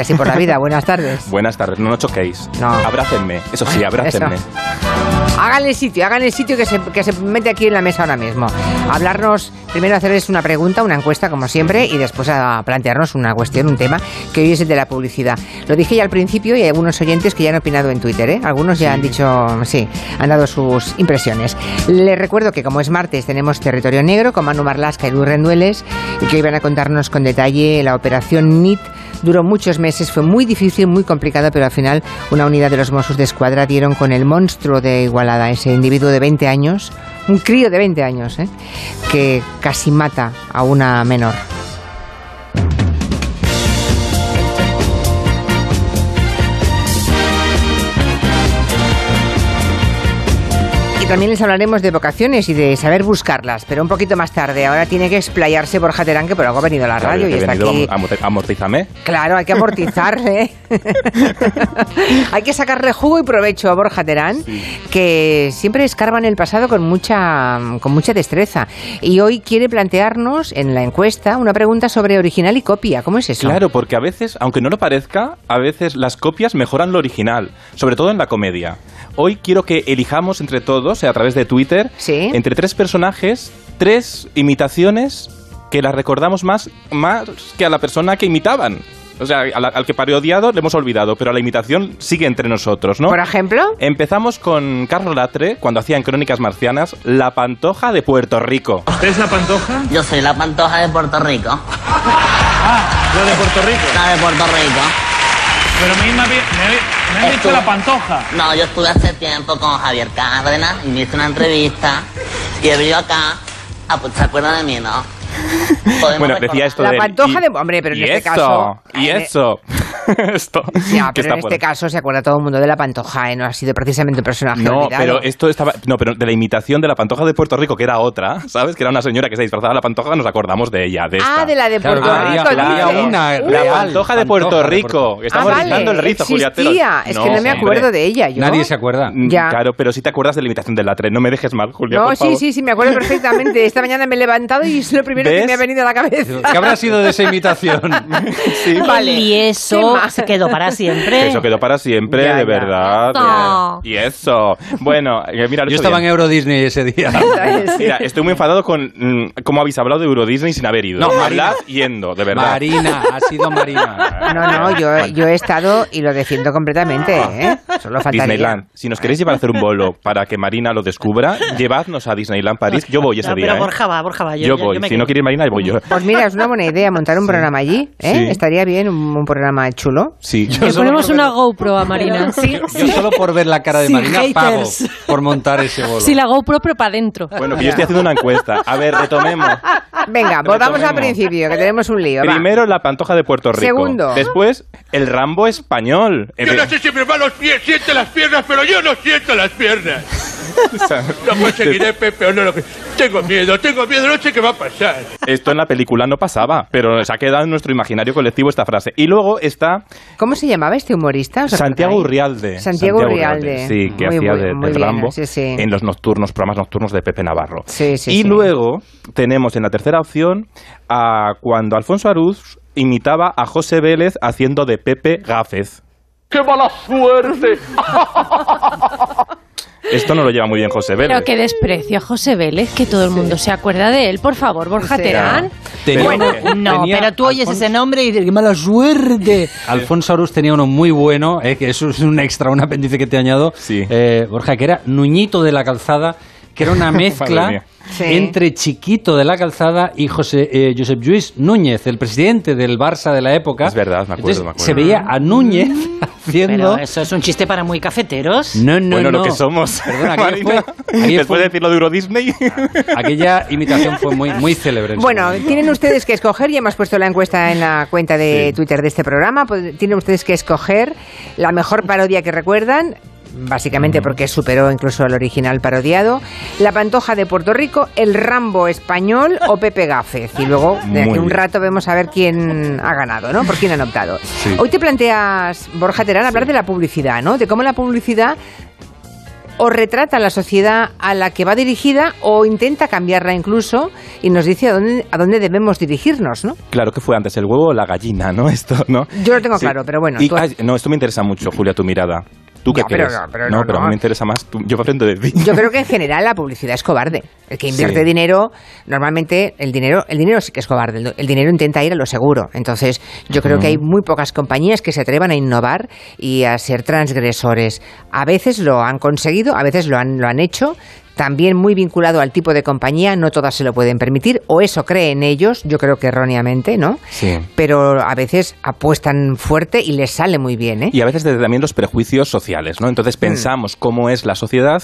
así por la vida. Buenas tardes. Buenas tardes, no nos choquéis. No. Abrácenme, eso sí, abrácenme. Eso. Háganle sitio, háganle sitio que se, que se mete aquí en la mesa ahora mismo. Hablarnos, primero hacerles una pregunta, una encuesta como siempre, y después a plantearnos una cuestión, un tema, que hoy es el de la publicidad. Lo dije ya al principio y hay algunos oyentes que ya han opinado en Twitter, ¿eh? Algunos ya han dicho, sí, han dado sus impresiones. Les recuerdo que como es martes tenemos Territorio Negro con Manu Marlasca y Luis Rendueles y que hoy van a contarnos con detalle la operación NIT Duró muchos meses, fue muy difícil, muy complicado, pero al final una unidad de los Mossos de Escuadra dieron con el monstruo de Igualada, ese individuo de 20 años, un crío de 20 años, ¿eh? que casi mata a una menor. Y también les hablaremos de vocaciones y de saber buscarlas, pero un poquito más tarde. Ahora tiene que explayarse Borja Terán, que por algo ha venido a la Claro, radio que y está aquí. amortízame. Claro, hay que amortizarle. hay que sacarle jugo y provecho a Borja Terán, que siempre escarba en el pasado con mucha, con mucha destreza. Y hoy quiere plantearnos en la encuesta una pregunta sobre original y copia. ¿Cómo es eso? Claro, porque a veces, aunque no lo parezca, a veces las copias mejoran lo original, sobre todo en la comedia. Hoy quiero que elijamos entre todos, a través de Twitter, Sí. entre tres personajes, tres imitaciones que las recordamos más, más que a la persona que imitaban. O sea, a la- al que parodiado le hemos olvidado, pero a la imitación sigue entre nosotros, ¿no? Por ejemplo, Empezamos con Carlos Latre, cuando hacía en Crónicas Marcianas, La Pantoja de Puerto Rico. ¿Usted es la pantoja? Yo soy la pantoja de Puerto Rico. La de Puerto Rico. La de Puerto Rico. Pero a mí me, había- me, había- me han dicho la pantoja. No, yo estuve hace tiempo con Javier Cárdenas y me hice una entrevista y he venido acá. Ah, pues se acuerdan de mí, ¿no? Podemos Bueno, recordar. decía esto La de... pantoja y- de- hombre, pero en este eso, caso- Y eso. esto. ya, que pero está en este caso se acuerda todo el mundo de la pantoja, ¿eh? no ha sido precisamente un personaje No, olvidado. pero esto estaba. No, pero de la imitación de la pantoja de Puerto Rico, que era otra, ¿sabes? Que era una señora que se disfrazaba de la pantoja, nos acordamos de ella. De esta. Ah, de la de Puerto Rico. había una La real pantoja de Puerto pantoja de Rico. Puerto. Estamos ah, vale, rizando el rizo, existía. Es que no me acuerdo de ella. Yo. Nadie se acuerda. Mm, Ya. Claro, pero sí te acuerdas de la imitación del latre. No me dejes mal, Julia. No, por sí, favor. sí, sí, me acuerdo perfectamente. Esta mañana me he levantado y es lo primero que me ha venido a la cabeza. ¿Qué habrá sido de esa imitación? Sí. Vale. Y ¿Qué eso se quedó para siempre. Eso quedó para siempre, Ya, de ya. verdad. No. Y eso. Bueno, eh, mira, Yo hecho estaba en. Euro Disney ese día. Mira, estoy muy enfadado con mm, cómo habéis hablado de Euro Disney sin haber ido. No. Hablad yendo, de verdad. Marina, ha sido Marina. No, no, yo, yo he estado y lo defiendo completamente, ¿eh? Solo faltaría. Disneyland. Si nos queréis llevar a hacer un bolo para que Marina lo descubra, llevadnos a Disneyland París. Yo voy ese No, día. pero ¿eh? Borja va, Borja va. Yo, Yo yo- voy. yo me si no quedo. quiere ir Marina, voy yo. Pues mira, es una buena idea montar un programa allí, ¿eh? Sí. Estaría bien un, un programa chulo. Sí. Le ponemos una GoPro a Marina. Sí, Yo solo por ver la cara de Sin Marina pago haters. por montar ese bolo. Sí, la GoPro, pero para adentro. Bueno, que yo estoy haciendo una encuesta. A ver, retomemos. Venga, volvamos al principio, que tenemos un lío. va. Primero la pantoja de Puerto Rico. Segundo. Después el Rambo español. Yo no sé si mis manos pies sienten las piernas, pero yo no siento las piernas. No conseguiré, Pepe, o no lo que... Tengo miedo, tengo miedo, no sé qué va a pasar. Esto en la película no pasaba, pero se ha quedado en nuestro imaginario colectivo esta frase. Y luego está ¿Cómo se llamaba este humorista? ¿Os Santiago? Urrialde. Santiago Urrialde. Sí, que Muy, hacía muy- de, muy de bien, Rambo sí, sí. en los nocturnos, programas nocturnos de Pepe Navarro. Sí, sí, y sí. luego tenemos en la tercera opción a cuando Alfonso Arús imitaba a José Vélez haciendo de Pepe Gáfez. ¡Qué mala suerte! Esto no lo lleva muy bien José Vélez. Pero qué desprecio a José Vélez, que todo el mundo se acuerda de él. Por favor, Borja Sí. Terán. Tenía- Bueno, No, tenía pero tú oyes Alfonso- ese nombre y dices, qué mala suerte. Alfonso Arús tenía uno muy bueno, eh, que eso es un extra, un apéndice que te añado, Sí. eh, Borja, que era Nuñito de la Calzada, que era una mezcla entre Chiquito de la Calzada y José eh, Josep Lluís Núñez, el presidente del Barça de la época. Es verdad, me acuerdo, Entonces, me acuerdo. Se veía a Núñez haciendo... Pero eso es un chiste para muy cafeteros. No, no, bueno, no. lo que somos. Perdona, Marina. fue- Después fue- de decirlo de Euro Disney. Aquella imitación fue muy, muy célebre. Bueno, tienen ustedes que escoger, ya hemos puesto la encuesta en la cuenta de Sí. Twitter de este programa, pues, tienen ustedes que escoger la mejor parodia que recuerdan, básicamente porque superó incluso el original parodiado, La Pantoja de Puerto Rico, El Rambo Español o Pepe Gáfez. Y luego, de aquí un rato, vemos a ver quién ha ganado, ¿no? Por quién han optado. Hoy te planteas, Borja Terán, hablar de la publicidad, ¿no? De cómo la publicidad o retrata la sociedad a la que va dirigida o intenta cambiarla incluso y nos dice a dónde, a dónde debemos dirigirnos, ¿no? Claro que fue antes el huevo o la gallina, ¿no? Esto, ¿no? Yo lo tengo claro, pero bueno, Y- tú- no, esto me interesa mucho, Julia, tu mirada. ¿Tú qué Ya, pero no, pero no, pero a no. mí me interesa más. tú- yo aprendo de ti. Yo creo que en general la publicidad es cobarde. El que invierte Sí. dinero, normalmente el dinero, el dinero sí que es cobarde. El, el dinero intenta ir a lo seguro. Entonces, yo creo que hay muy pocas compañías que se atrevan a innovar y a ser transgresores. A veces lo han conseguido, a veces lo han, lo han hecho. También muy vinculado al tipo de compañía, no todas se lo pueden permitir, o eso creen ellos, yo creo que erróneamente, ¿no? Sí. Pero a veces apuestan fuerte y les sale muy bien, ¿eh? Y a veces desde también los prejuicios sociales, ¿no? Mm. Entonces pensamos cómo es la sociedad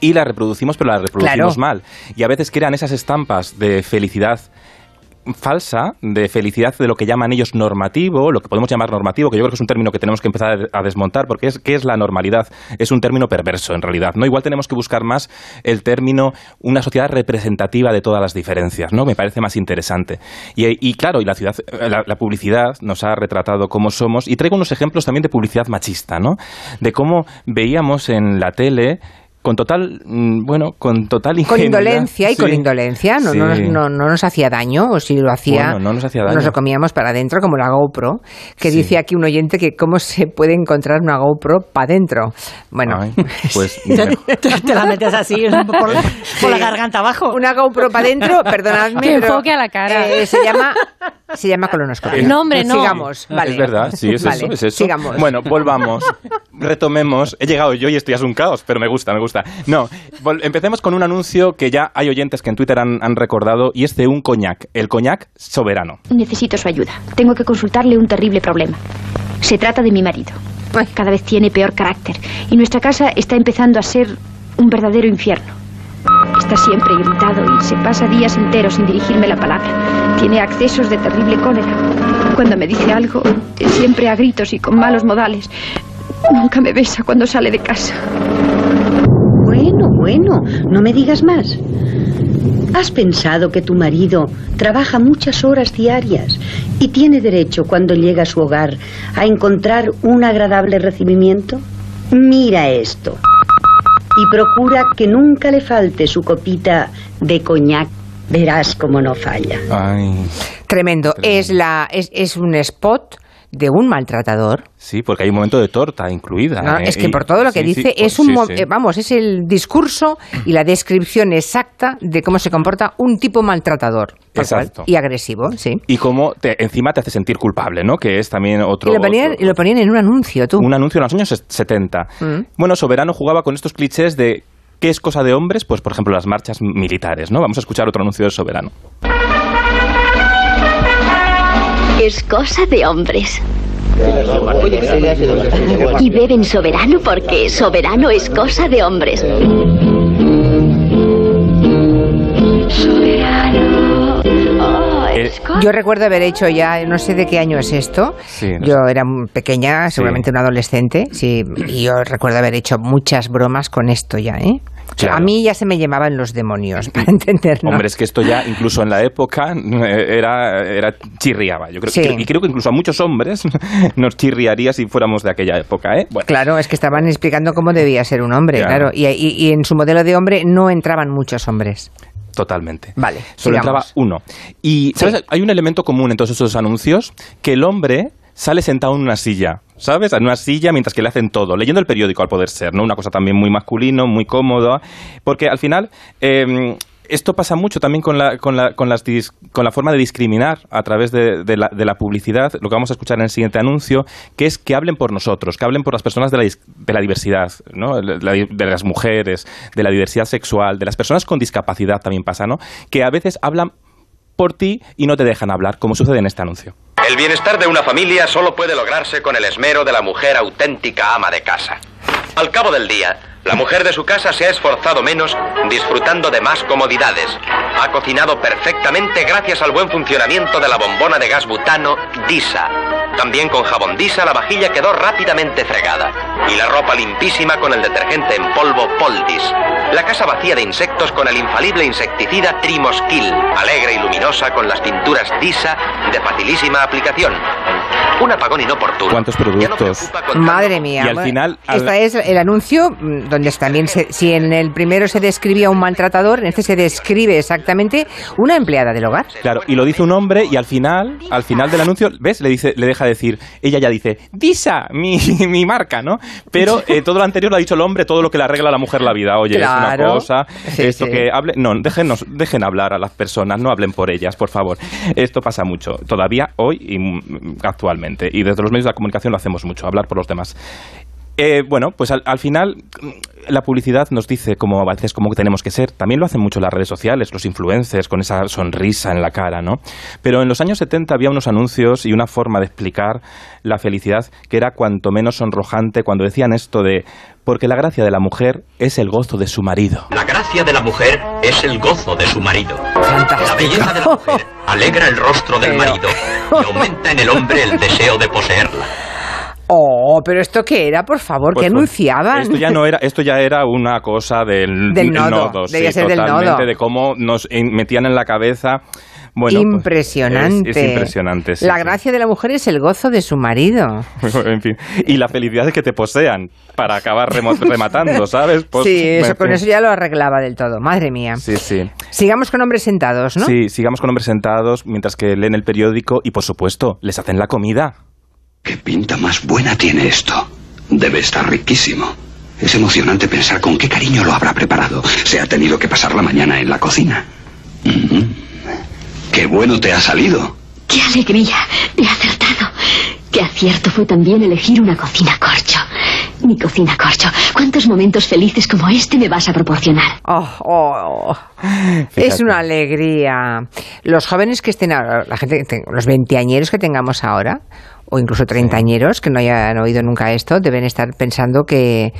y la reproducimos, pero la reproducimos Claro. mal. Y a veces crean esas estampas de felicidad falsa, de felicidad de lo que llaman ellos normativo, lo que podemos llamar normativo, que yo creo que es un término que tenemos que empezar a desmontar, porque es ¿qué es la normalidad? Es un término perverso en realidad, ¿no? Igual tenemos que buscar más el término una sociedad representativa de todas las diferencias, ¿no? Me parece más interesante. Y, claro, y la, ciudad, la publicidad nos ha retratado cómo somos, y traigo unos ejemplos también de publicidad machista, ¿no? De cómo veíamos en la tele con total, mm, bueno, con total Con ingenuidad. indolencia y Sí. con indolencia, no, Sí. no, nos- no, no nos hacía daño, o si lo hacía, Bueno, no nos hacía daño. nos lo comíamos para adentro, como la GoPro, que Sí. dice aquí un oyente que cómo se puede encontrar una GoPro para adentro. Bueno, Ay, pues Te, te la metes así por, por la garganta abajo. una GoPro para adentro, perdonadme, Que pero, enfoque a la cara. eh, se llama se llama colonoscopia. No, hombre, no. Sigamos, vale. Es verdad, sí, es Vale, eso, es eso. Sigamos. Bueno, volvamos, retomemos. He llegado yo y esto ya es un caos, pero me gusta, me gusta. No, empecemos con un anuncio que ya hay oyentes que en Twitter han, han recordado y es de un coñac, el coñac soberano. Necesito su ayuda. Tengo que consultarle un terrible problema. Se trata de mi marido. Cada vez tiene peor carácter y nuestra casa está empezando a ser un verdadero infierno. Está siempre irritado y se pasa días enteros sin dirigirme la palabra. Tiene accesos de terrible cólera. Cuando me dice algo, siempre a gritos y con malos modales. Nunca me besa cuando sale de casa. Bueno, bueno, no me digas más. ¿Has pensado que tu marido trabaja muchas horas diarias y tiene derecho cuando llega a su hogar a encontrar un agradable recibimiento? Mira esto. Y procura que nunca le falte su copita de coñac. Verás cómo no falla. Ay, Tremendo. Es la es, es un spot de un maltratador. sí, porque hay un momento de torta incluida. ¿no? ¿eh? Es que por todo lo que sí, dice, es un sí, eh, vamos, es el discurso y la descripción exacta de cómo se comporta un tipo maltratador. cual, y agresivo, sí. Y cómo te- encima te hace sentir culpable, ¿no? Que es también otro... Y lo, ponían, otro- y lo ponían en un anuncio, tú. Un anuncio en los años ses- 70. Mm. Bueno, Soberano jugaba con estos clichés de ¿qué es cosa de hombres? Pues, por ejemplo, las marchas militares, ¿no? Vamos a escuchar otro anuncio de Soberano. Es cosa de hombres. Y beben soberano porque soberano es cosa de hombres. Soberano. Yo recuerdo haber hecho ya, no sé de qué año es esto. Sí, no yo era muy pequeña, seguramente una adolescente, sí, y yo recuerdo haber hecho muchas bromas con esto ya, ¿eh? O sea, Claro. A mí ya se me llamaban los demonios, para entendernos. Hombre, es que esto ya, incluso en la época, eh, era, era chirriaba. Yo creo, Sí. y creo que incluso a muchos hombres nos chirriaría si fuéramos de aquella época, ¿eh? Bueno, Claro, es que estaban explicando cómo debía ser un hombre, Claro. claro. Y, y- y en su modelo de hombre no entraban muchos hombres. Totalmente. Vale, Solo sigamos. entraba uno. Y, ¿sabes? Sí. Hay un elemento común en todos esos anuncios, que el hombre sale sentado en una silla, ¿sabes? En una silla mientras que le hacen todo, leyendo el periódico al poder ser, ¿no? Una cosa también muy masculino, muy cómoda, porque al final... eh, esto pasa mucho también con la, con, la, con, las dis- con la forma de discriminar a través de, la, de la publicidad, lo que vamos a escuchar en el siguiente anuncio, que es que hablen por nosotros, que hablen por las personas de la, de la diversidad, ¿no? De las mujeres, de la diversidad sexual, de las personas con discapacidad también pasa, ¿no? Que a veces hablan por ti y no te dejan hablar, como sucede en este anuncio. El bienestar de una familia solo puede lograrse con el esmero de la mujer auténtica ama de casa. Al cabo del día, la mujer de su casa se ha esforzado menos disfrutando de más comodidades. Ha cocinado perfectamente gracias al buen funcionamiento de la bombona de gas butano Disa. También con jabón Disa la vajilla quedó rápidamente fregada y la ropa limpísima con el detergente en polvo Poldis. La casa vacía de insectos con el infalible insecticida Trimoskill, alegre y luminosa con las pinturas Disa de facilísima aplicación. Un apagón inoportuno. ¿Cuántos no productos? Madre mía. Y al final, al- Esta es el anuncio mm, donde también, se- si en el primero se describía un maltratador, en este se describe exactamente una empleada del hogar. Claro, y lo dice un hombre y al final, al final del anuncio, ¿ves? Le dice, le deja decir, ella ya dice, Disa, mi, mi marca, ¿no? Pero eh, todo lo anterior lo ha dicho el hombre, todo lo que le arregla a la mujer la vida. Oye, es Claro. una cosa, Sí, esto sí. que hable, no, déjenos, dejen hablar a las personas, no hablen por ellas, por favor. Esto pasa mucho, todavía hoy y mm, actualmente. Y desde los medios de comunicación lo hacemos mucho, hablar por los demás. Eh, bueno, pues al, al final la publicidad nos dice cómo a veces cómo tenemos que ser. También lo hacen mucho las redes sociales, los influencers con esa sonrisa en la cara, ¿no? Pero en los años 70 había unos anuncios y una forma de explicar la felicidad que era cuanto menos sonrojante cuando decían esto de porque la gracia de la mujer es el gozo de su marido. La gracia de la mujer es el gozo de su marido. La belleza de la mujer alegra el rostro del marido y aumenta en el hombre el deseo de poseerla. Oh, pero esto qué era, por favor, Pues, que anunciaban. Esto ya no era, esto ya era una cosa del, Del nodo, sí, ser del totalmente, nodo. de cómo nos metían en la cabeza. Bueno, pues, impresionante. es, es impresionante. sí, la sí. gracia de la mujer es el gozo de su marido. en fin. Y la felicidad es que te posean para acabar rematando, ¿sabes? Pues, sí, eso, con eso ya lo arreglaba del todo. Madre mía. Sí, sí. Sigamos con hombres sentados, ¿no? Sí, sigamos con hombres sentados mientras que leen el periódico y, por supuesto, les hacen la comida. ¿Qué pinta más buena tiene esto? Debe estar riquísimo. Es emocionante pensar con qué cariño lo habrá preparado. Se ha tenido que pasar la mañana en la cocina. ¡Qué bueno te ha salido! ¡Qué alegría! He acertado. Qué acierto fue también elegir una cocina corcho. Mi cocina corcho. ¿Cuántos momentos felices como este me vas a proporcionar? Oh, oh, oh. Es una alegría. Los jóvenes que estén ahora, la gente, los veinteañeros que tengamos ahora, o incluso treintañeros que no hayan oído nunca esto, deben estar pensando que,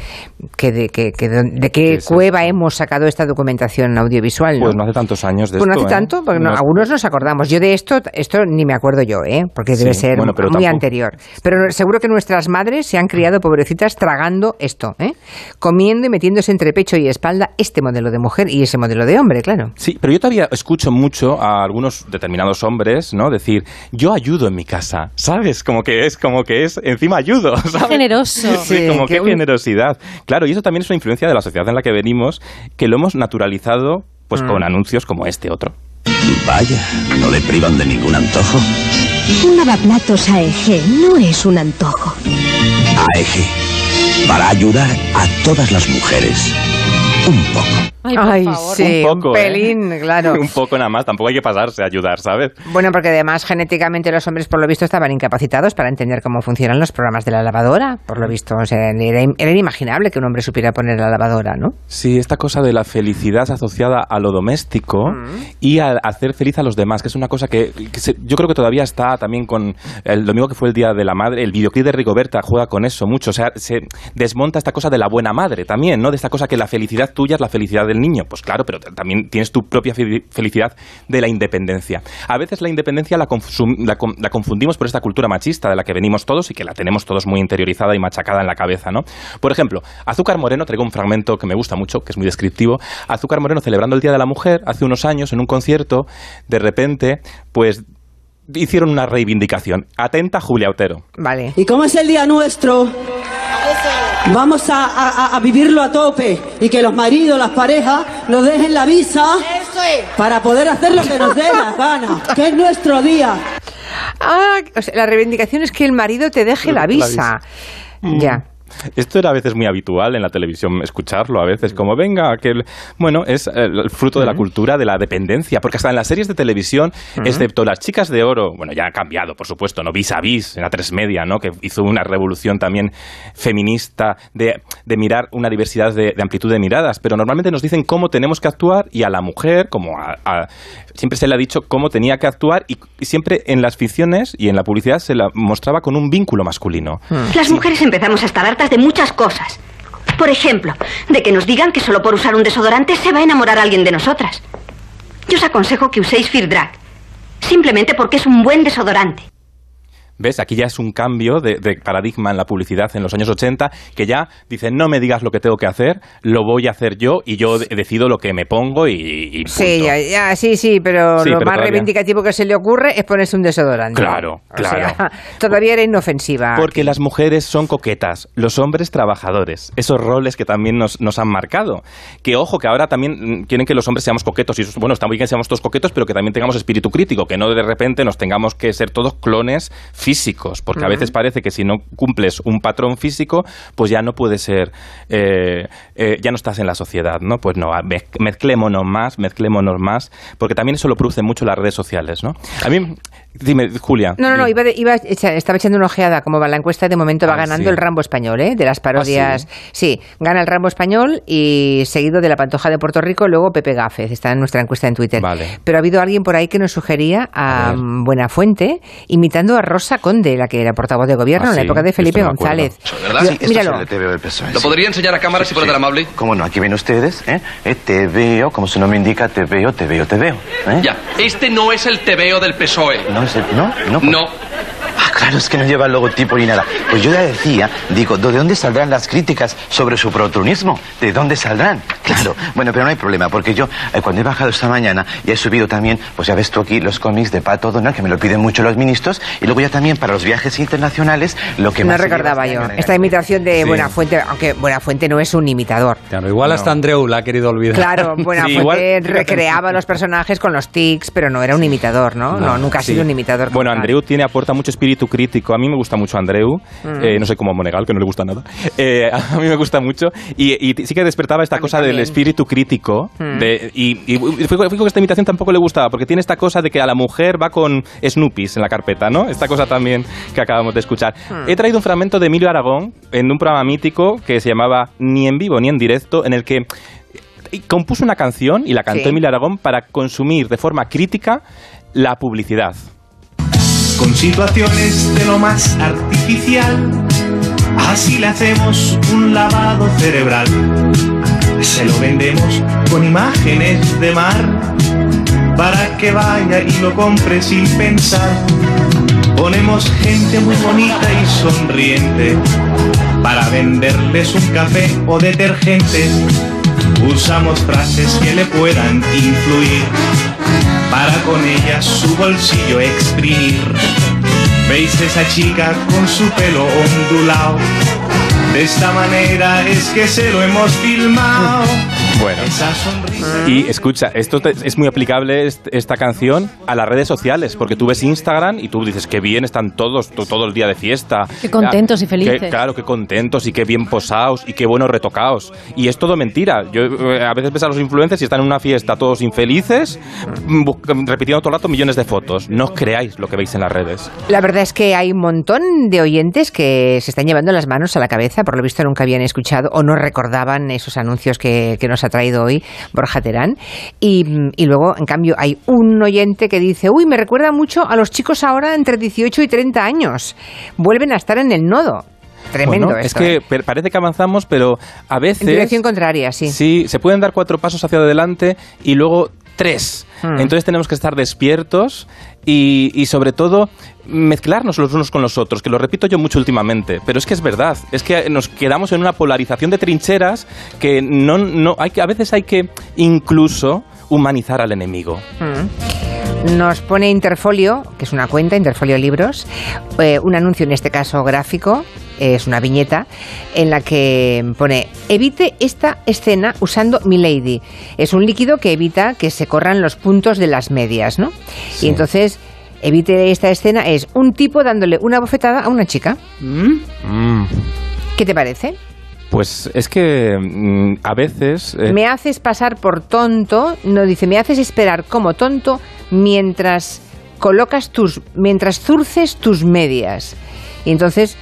que de, que- que de, de qué ¿Qué es cueva hemos sacado esta documentación audiovisual. ¿no? Pues no hace tantos años de Pues no esto. hace ¿eh? tanto, porque no- No- algunos nos acordamos. Yo de esto, esto ni me acuerdo yo, ¿eh? porque debe Sí, ser bueno, pero muy tampoco- anterior. Pero seguro que nuestras madres se han criado pobrecitas tragando esto, ¿eh? comiendo y metiéndose entre pecho y espalda este modelo de mujer y ese modelo de hombre, claro. Sí, pero yo todavía escucho mucho a algunos determinados hombres, ¿no? Decir, yo ayudo en mi casa, ¿sabes? Como que es, como que es, encima ayudo, ¿sabes? generoso. Sí, Sí, como que qué un- generosidad. Claro, y eso también es una influencia de la sociedad en la que venimos, que lo hemos naturalizado, pues Mm. con anuncios como este otro. Vaya, no le privan de ningún antojo. Un lavaplatos AEG no es un antojo. AEG, para ayudar a todas las mujeres. Un poco. Ay, por Ay, favor. sí, Un poco, un ¿eh? pelín, claro. Un poco nada más, tampoco hay que pasarse a ayudar, ¿sabes? Bueno, porque además genéticamente los hombres, por lo visto, estaban incapacitados para entender cómo funcionan los programas de la lavadora. Por lo visto, o sea, era, era inimaginable que un hombre supiera poner la lavadora, ¿no? Sí, esta cosa de la felicidad asociada a lo doméstico y a hacer feliz a los demás, que es una cosa que, que se- yo creo que todavía está también con el domingo que fue el Día de la Madre, el videoclip de Rigoberta juega con eso mucho, o sea, se desmonta esta cosa de la buena madre también, ¿no? De esta cosa que la felicidad tuya es la felicidad del niño, pues claro, pero también tienes tu propia fe- felicidad de la independencia. A veces la independencia la, la con- la confundimos por esta cultura machista de la que venimos todos y que la tenemos todos muy interiorizada y machacada en la cabeza, ¿no? Por ejemplo, Azúcar Moreno, traigo un fragmento que me gusta mucho, que es muy descriptivo. Azúcar Moreno celebrando el Día de la Mujer hace unos años en un concierto, de repente, pues hicieron una reivindicación. Atenta Julia Otero. Vale. Y como es el día nuestro, vamos a, a- a vivirlo a tope y que los maridos, las parejas, nos dejen la visa para poder hacer lo que nos dé la gana, que es nuestro día. Ah, o sea, la reivindicación es que el marido te deje la La visa. visa. Ya. Esto era a veces muy habitual en la televisión, escucharlo a veces, como venga, aquel... Bueno, es el fruto de la cultura de la dependencia, porque hasta en las series de televisión, excepto las chicas de oro, bueno, ya ha cambiado, por supuesto, ¿no? Vis a vis, en la tres media, ¿no? Que hizo una revolución también feminista de, de mirar una diversidad de, de amplitud de miradas, pero normalmente nos dicen cómo tenemos que actuar y a la mujer, como a, a- siempre se le ha dicho cómo tenía que actuar y, y siempre en las ficciones y en la publicidad se la mostraba con un vínculo masculino. Las mujeres empezamos a estar de muchas cosas. Por ejemplo, de que nos digan que solo por usar un desodorante se va a enamorar alguien de nosotras. Yo os aconsejo que uséis Fear Drag. Simplemente porque es un buen desodorante. ¿Ves? Aquí ya es un cambio de, de paradigma en la publicidad en los años 80, que ya dicen, no me digas lo que tengo que hacer, lo voy a hacer yo y yo de- decido lo que me pongo y, y Sí, punto". ya, ya, sí, sí, pero Sí, lo pero más todavía- reivindicativo que se le ocurre es ponerse un desodorante. Claro, O claro. sea, todavía era inofensiva. Porque las mujeres son coquetas, los hombres trabajadores, esos roles que también nos, nos han marcado. Que ojo, que ahora también mm, quieren que los hombres seamos coquetos, y bueno, está muy bien que seamos todos coquetos, pero que también tengamos espíritu crítico, que no de repente nos tengamos que ser todos clones físicos, porque a veces parece que si no cumples un patrón físico, pues ya no puedes ser, eh, eh, ya no estás en la sociedad, ¿no? Pues no, mezclémonos más, mezclémonos más, porque también eso lo producen mucho las redes sociales, ¿no? A mí, dime, Julia. No, no, no, iba de- iba estaba echando una ojeada cómo va la encuesta. De momento va Ah, ganando sí. el Rambo español, ¿eh? De las parodias. sí? gana el Rambo español y seguido de la Pantoja de Puerto Rico, luego Pepe Gáfez. Está en nuestra encuesta en Twitter. Pero ha habido alguien por ahí que nos sugería a, Buenafuente imitando a Rosa Conde, la que era portavoz de gobierno Ah, en la sí, época de Felipe. González. ¿Verdad? Yo- míralo. es el PSOE. ¿Lo podría enseñar a cámara si fuera tan amable? ¿Cómo no? Aquí ven ustedes, ¿eh? Eh, Te veo, como su nombre indica, te veo, te veo, te veo. ¿eh? Ya, este no es el TVO del PSOE. No, el- no, no. No. Claro, es que no lleva el logotipo ni nada. Pues yo ya decía, digo, ¿de dónde saldrán las críticas sobre su proturnismo? ¿De dónde saldrán? Claro, bueno, pero no hay problema, porque yo eh, cuando he bajado esta mañana y he subido también, pues ya ves tú aquí los cómics de Pato Donald, que me lo piden mucho los ministros, y luego ya también para los viajes internacionales, lo que No más lleva recordaba yo. Esta imitación de Sí. Buenafuente, aunque Buenafuente no es un imitador. Claro, igual hasta Andreu la ha querido olvidar. Claro, Buenafuente recreaba los personajes con los tics, pero no era un imitador, ¿no? No, nunca ha sí. sido un imitador. Bueno. Andreu tiene, aporta mucho espíritu crítico. A mí me gusta mucho Andreu. Mm. Eh, no sé cómo Monegal, que no le gusta nada. Eh, a mí me gusta mucho. Y, y sí que despertaba esta cosa del espíritu crítico. Mm. de- y y fijo que esta imitación tampoco le gustaba, porque tiene esta cosa de que a la mujer va con Snoopys en la carpeta, ¿no? Esta cosa también que acabamos de escuchar. Mm. He traído un fragmento de Emilio Aragón en un programa mítico que se llamaba Ni en vivo ni en directo, en el que y compuso una canción y la cantó Sí. Emilio Aragón para consumir de forma crítica la publicidad. Con situaciones de lo más artificial. Así le hacemos un lavado cerebral. Se lo vendemos con imágenes de mar para que vaya y lo compre sin pensar. Ponemos gente muy bonita y sonriente para venderles un café o detergente. Usamos frases que le puedan influir para con ellas su bolsillo exprimir. ¿Veis esa chica con su pelo ondulado? De esta manera es que se lo hemos filmado. Bueno. Esa sonrisa. Y escucha, esto te- es muy aplicable est- esta canción a las redes sociales, porque tú ves Instagram y tú dices que bien están todos to- todo el día de fiesta. Qué contentos y Que- felices. claro, qué contentos y qué bien posados y qué buenos retocados. Y es todo mentira. Yo eh, a veces ves a los influencers y están en una fiesta todos infelices, mm, bu- repitiendo todo el rato millones de fotos. No os creáis lo que veis en las redes. La verdad es que hay un montón de oyentes que se están llevando las manos a la cabeza, por lo visto nunca habían escuchado o no recordaban esos anuncios que, que nos ha traído hoy Borja Terán. Y, y luego, en cambio, hay un oyente que dice, uy, me recuerda mucho a los chicos ahora entre 18 y 30 años. Vuelven a estar en el nodo. Tremendo Bueno, es esto, que ¿eh? parece que avanzamos, pero a veces... En dirección contraria, sí. Sí, se pueden dar cuatro pasos hacia adelante y luego tres. Hmm. Entonces tenemos que estar despiertos y, sobre todo mezclarnos los unos con los otros, que lo repito yo mucho últimamente, pero es que es verdad, es que nos quedamos en una polarización de trincheras que no, no hay que a veces hay que incluso humanizar al enemigo. Mm. Nos pone Interfolio, que es una cuenta, Interfolio Libros, eh, un anuncio en este caso gráfico, es una viñeta, en la que pone, evite esta escena usando Milady. Es un líquido que evita que se corran los puntos de las medias, ¿no? Y entonces, evite esta escena es un tipo dándole una bofetada a una chica. Mm. ¿Qué te parece? Pues es que mm, a veces... eh, Me haces pasar por tonto, no dice, me haces esperar como tonto mientras colocas tus, mientras zurces tus medias. Y entonces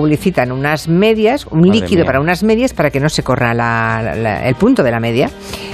publicitan unas medias, un Madre líquido mía. para unas medias para que no se corra la- la- el punto de la media.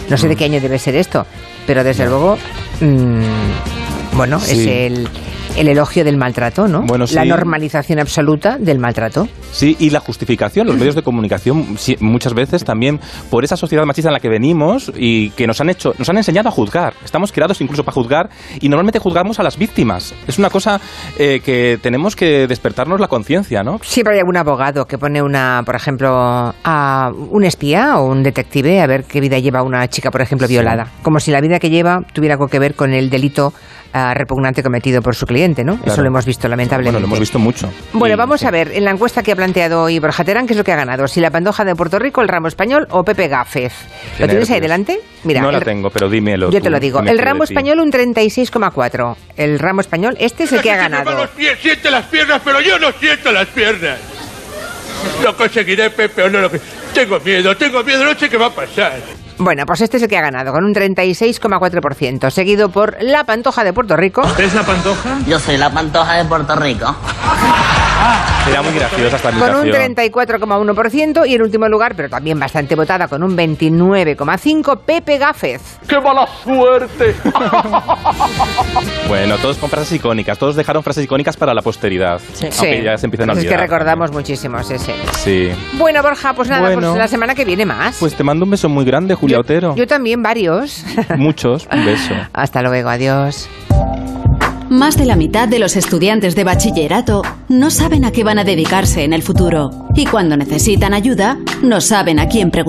No sé de qué año debe ser esto, pero desde luego, mm, bueno, es el... el elogio del maltrato, ¿no? Bueno, La normalización absoluta del maltrato. Sí, y la justificación, los medios de comunicación sí, muchas veces también por esa sociedad machista en la que venimos y que nos han hecho, nos han enseñado a juzgar. Estamos creados incluso para juzgar y normalmente juzgamos a las víctimas. Es una cosa eh, que tenemos que despertarnos la conciencia, ¿no? Siempre hay algún abogado que pone una, por ejemplo, a un espía o un detective a ver qué vida lleva una chica, por ejemplo, violada. Como si la vida que lleva tuviera algo que ver con el delito ah, repugnante cometido por su cliente, ¿no? Eso lo hemos visto lamentablemente. Bueno, lo hemos visto mucho. Bueno, Y- vamos a ver, en la encuesta que ha planteado hoy Borja Terán, ¿qué es lo que ha ganado? Si la pandoja de Puerto Rico, el ramo español o Pepe Gáfez. ¿Lo tienes ahí delante? Mira, no la el- tengo, pero dímelo. yo tú, te lo digo. ¿qué me El ramo español un 36,4. El ramo español, este es el que ha ganado. los pies, siente las piernas, pero yo no siento las piernas. Lo conseguiré, Pepe, o no lo que... Tengo miedo, tengo miedo, no sé qué va a pasar. Bueno, pues este es el que ha ganado, con un 36,4%, seguido por la Pantoja de Puerto Rico. ¿Usted es la pantoja? Yo soy la pantoja de Puerto Rico. Será muy graciosa esta Con un imitación. 34,1% y en último lugar, pero también bastante votada, con un 29,5%, Pepe Gáfez. ¡Qué mala suerte! Bueno, todos con frases icónicas. Todos dejaron frases icónicas para la posteridad. Aunque Sí. ya se empiezan a Es olvidar. que recordamos muchísimo, sí, sí. Sí. Bueno, Borja, pues nada, Bueno. pues la semana que viene más. Pues te mando un beso muy grande, Julia Otero. Yo también, varios. Muchos, un beso. Hasta luego, adiós. Más de la mitad de los estudiantes de bachillerato no saben a qué van a dedicarse en el futuro. Y cuando necesitan ayuda, no saben a quién preguntar.